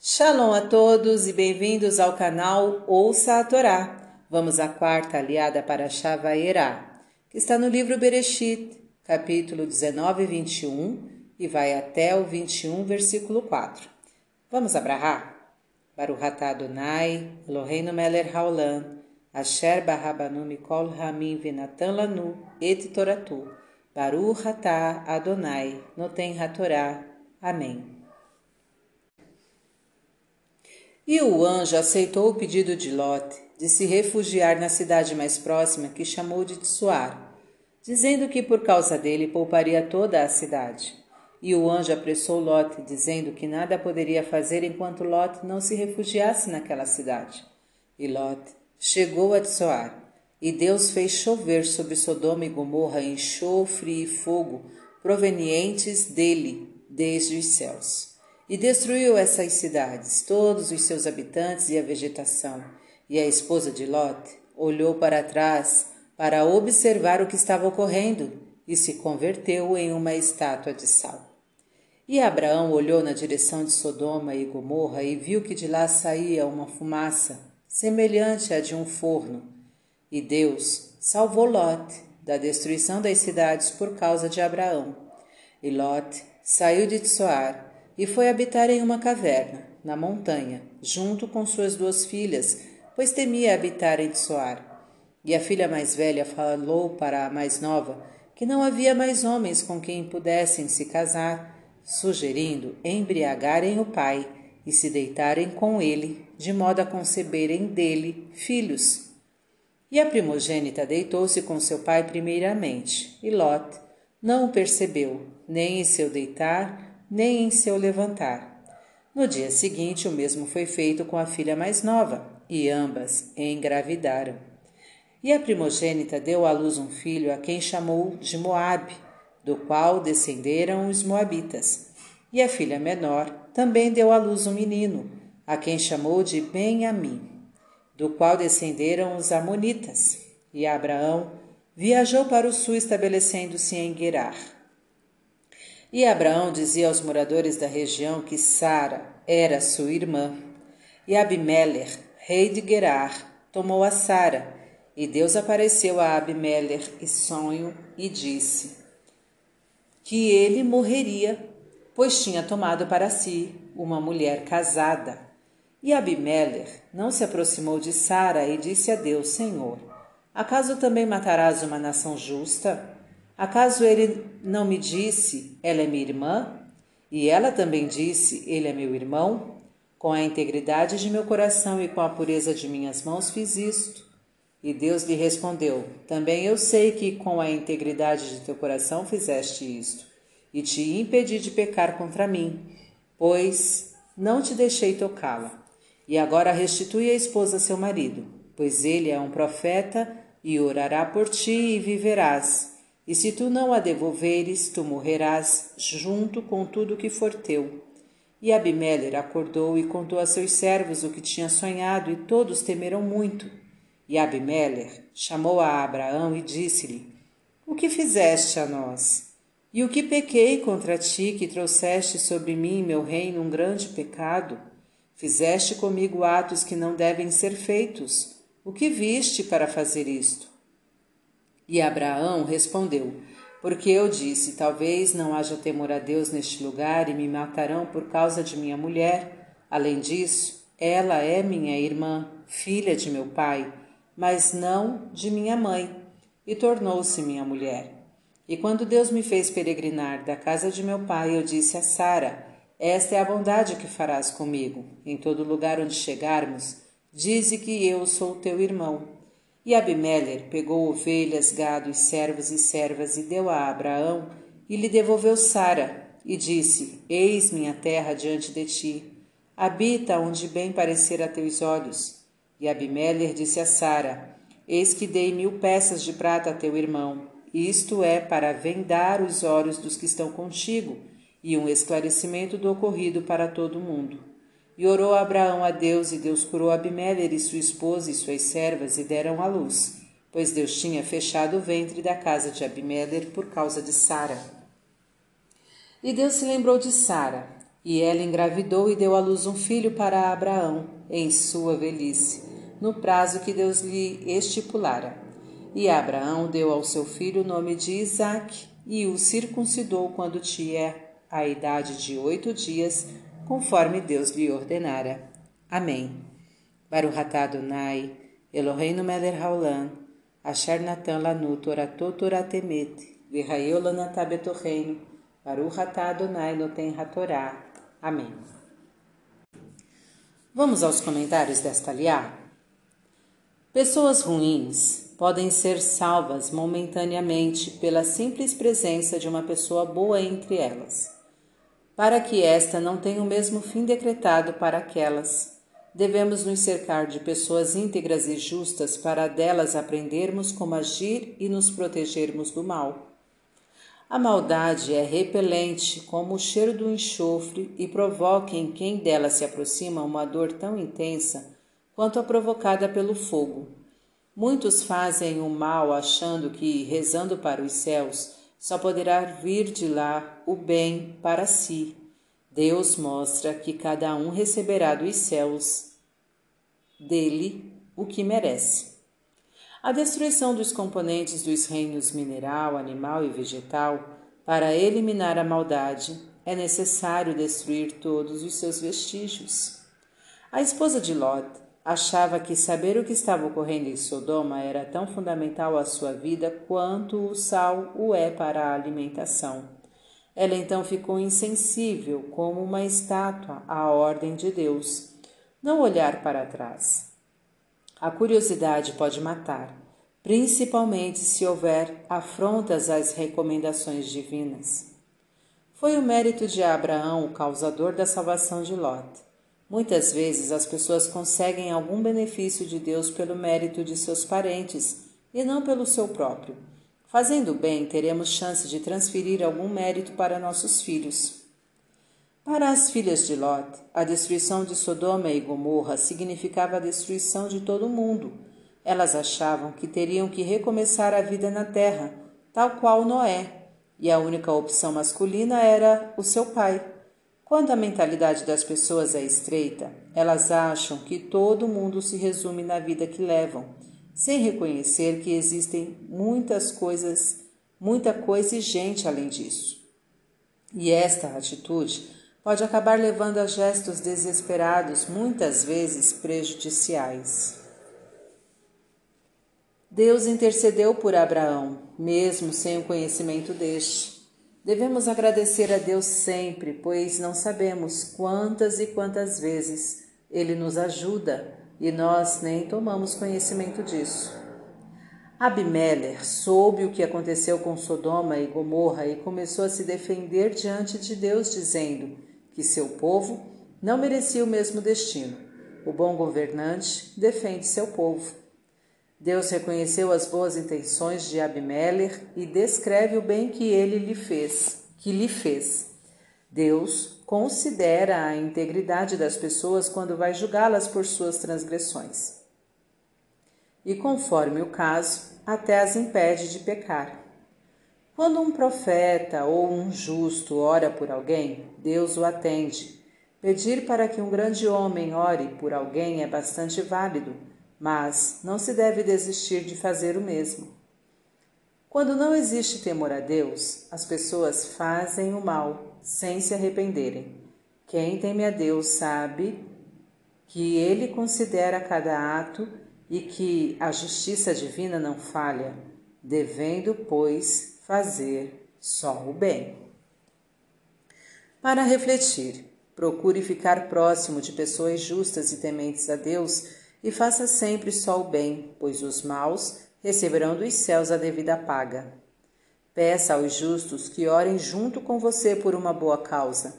Shalom a todos e bem-vindos ao canal Ouça a Torá. Vamos à quarta aliada para Shavaerá, que está no livro Bereshit, capítulo 19 e 21, e vai até o 21, versículo 4. Vamos abrahar? Baruch atah Adonai, Eloheinu melech haolam, asher barabanu mikol hamim venatan lanu et toratu. Baruch atah Adonai, noten hatorá. Amém. E o anjo aceitou o pedido de Lot de se refugiar na cidade mais próxima, que chamou de Tsuar, dizendo que por causa dele pouparia toda a cidade. E o anjo apressou Lot, dizendo que nada poderia fazer enquanto Lot não se refugiasse naquela cidade. E Lot chegou a Tsoar, e Deus fez chover sobre Sodoma e Gomorra enxofre e fogo provenientes dele desde os céus e destruiu essas cidades, todos os seus habitantes e a vegetação. E a esposa de Lot olhou para trás para observar o que estava ocorrendo e se converteu em uma estátua de sal. E Abraão olhou na direção de Sodoma e Gomorra e viu que de lá saía uma fumaça semelhante à de um forno. E Deus salvou Lot da destruição das cidades por causa de Abraão. E Lot saiu de Tsoar e foi habitar em uma caverna, na montanha, junto com suas duas filhas, pois temia habitar em Tsoar. E a filha mais velha falou para a mais nova que não havia mais homens com quem pudessem se casar, sugerindo embriagarem o pai e se deitarem com ele, de modo a conceberem dele filhos. E a primogênita deitou-se com seu pai primeiramente, e Lot não o percebeu, nem em seu deitar, nem em seu levantar. No dia seguinte, o mesmo foi feito com a filha mais nova, e ambas engravidaram. E a primogênita deu à luz um filho a quem chamou de Moabe, do qual descenderam os moabitas. E a filha menor também deu à luz um menino, a quem chamou de Ben-Amim, do qual descenderam os amonitas. E Abraão viajou para o sul, estabelecendo-se em Gerar. E Abraão dizia aos moradores da região que Sara era sua irmã. E Abimelech, rei de Gerar, tomou a Sara. E Deus apareceu a Abimelech em sonho e disse que ele morreria, pois tinha tomado para si uma mulher casada. E Abimelech não se aproximou de Sara e disse a Deus: Senhor, acaso também matarás uma nação justa? Acaso ele não me disse, ela é minha irmã? E ela também disse, ele é meu irmão? Com a integridade de meu coração e com a pureza de minhas mãos fiz isto. E Deus lhe respondeu: Também eu sei que com a integridade de teu coração fizeste isto, e te impedi de pecar contra mim, pois não te deixei tocá-la. E agora restitui a esposa a seu marido, pois ele é um profeta e orará por ti e viverás e se tu não a devolveres, tu morrerás junto com tudo que for teu. E Abimelech acordou e contou a seus servos o que tinha sonhado, e todos temeram muito. E Abimelech chamou a Abraão e disse-lhe: O que fizeste a nós? E o que pequei contra ti, que trouxeste sobre mim, meu reino, um grande pecado? Fizeste comigo atos que não devem ser feitos. O que viste para fazer isto? E Abraão respondeu: Porque eu disse: Talvez não haja temor a Deus neste lugar e me matarão por causa de minha mulher. Além disso, ela é minha irmã, filha de meu pai, mas não de minha mãe, e tornou-se minha mulher. E quando Deus me fez peregrinar da casa de meu pai, eu disse a Sara: Esta é a bondade que farás comigo. Em todo lugar onde chegarmos, dize que eu sou teu irmão. E Abimelech pegou ovelhas, gado, servos e servas e deu a Abraão e lhe devolveu Sara e disse: Eis minha terra diante de ti. Habita onde bem parecer a teus olhos. E Abimelech disse a Sara: Eis que dei mil peças de prata a teu irmão. Isto é para vendar os olhos dos que estão contigo e um esclarecimento do ocorrido para todo o mundo. E orou Abraão a Deus, e Deus curou Abimelech e sua esposa e suas servas, e deram à luz, pois Deus tinha fechado o ventre da casa de Abimelech por causa de Sara. E Deus se lembrou de Sara, E ela engravidou e deu à luz um filho para Abraão, em sua velhice, no prazo que Deus lhe estipulara. E Abraão deu ao seu filho o nome de Isaque e o circuncidou quando tinha a idade de oito dias, conforme Deus lhe ordenara. Amém. Baruch atah Adonai, Eloheinu melech haolam, asher natan lanu toratot toratemet, v'hayeu lanatah betocheinu, Baruch atah Adonai noten hatorá. Amém. Vamos aos comentários desta liá? Pessoas ruins podem ser salvas momentaneamente pela simples presença de uma pessoa boa entre elas. Para que esta não tenha o mesmo fim decretado para aquelas, devemos nos cercar de pessoas íntegras e justas para delas aprendermos como agir e nos protegermos do mal. A maldade é repelente como o cheiro do enxofre e provoca em quem dela se aproxima uma dor tão intensa quanto a provocada pelo fogo. Muitos fazem o mal achando que, rezando para os céus, só poderá vir de lá o bem para si. Deus mostra que cada um receberá dos céus dele o que merece. A destruição dos componentes dos reinos mineral, animal e vegetal, para eliminar a maldade, é necessário destruir todos os seus vestígios. A esposa de Lot achava que saber o que estava ocorrendo em Sodoma era tão fundamental à sua vida quanto o sal o é para a alimentação. Ela então ficou insensível, como uma estátua, à ordem de Deus. Não olhar para trás. A curiosidade pode matar, principalmente se houver afrontas às recomendações divinas. Foi o mérito de Abraão o causador da salvação de Lot. Muitas vezes as pessoas conseguem algum benefício de Deus pelo mérito de seus parentes e não pelo seu próprio. Fazendo bem, teremos chance de transferir algum mérito para nossos filhos. Para as filhas de Lot, a destruição de Sodoma e Gomorra significava a destruição de todo o mundo. Elas achavam que teriam que recomeçar a vida na terra, tal qual Noé, e a única opção masculina era o seu pai. Quando a mentalidade das pessoas é estreita, elas acham que todo mundo se resume na vida que levam, sem reconhecer que existem muitas coisas, muita coisa e gente além disso. E esta atitude pode acabar levando a gestos desesperados, muitas vezes prejudiciais. Deus intercedeu por Abraão, mesmo sem o conhecimento deste. Devemos agradecer a Deus sempre, pois não sabemos quantas e quantas vezes Ele nos ajuda e nós nem tomamos conhecimento disso. Abimelech soube o que aconteceu com Sodoma e Gomorra e começou a se defender diante de Deus, dizendo: que seu povo não merecia o mesmo destino. O bom governante defende seu povo. Deus reconheceu as boas intenções de Abimelech e descreve o bem que ele lhe fez, que lhe fez. Deus considera a integridade das pessoas quando vai julgá-las por suas transgressões. E conforme o caso, até as impede de pecar. Quando um profeta ou um justo ora por alguém, Deus o atende. Pedir para que um grande homem ore por alguém é bastante válido, mas não se deve desistir de fazer o mesmo. Quando não existe temor a Deus, as pessoas fazem o mal sem se arrependerem. Quem teme a Deus sabe que ele considera cada ato e que a justiça divina não falha, devendo, pois, fazer só o bem. Para refletir, procure ficar próximo de pessoas justas e tementes a Deus e faça sempre só o bem, pois os maus receberão dos céus a devida paga. Peça aos justos que orem junto com você por uma boa causa.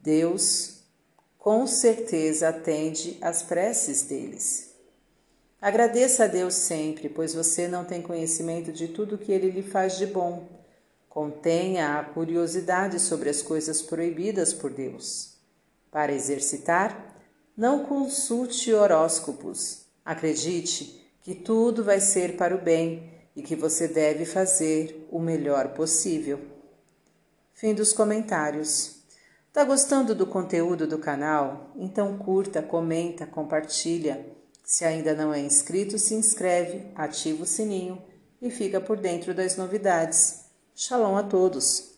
Deus com certeza atende às preces deles. Agradeça a Deus sempre, pois você não tem conhecimento de tudo que ele lhe faz de bom. Contenha a curiosidade sobre as coisas proibidas por Deus. Para exercitar, não consulte horóscopos. Acredite que tudo vai ser para o bem e que você deve fazer o melhor possível. Fim dos comentários. Tá gostando do conteúdo do canal? Então curta, comenta, compartilha. Se ainda não é inscrito, se inscreve, ativa o sininho e fica por dentro das novidades. Shalom a todos!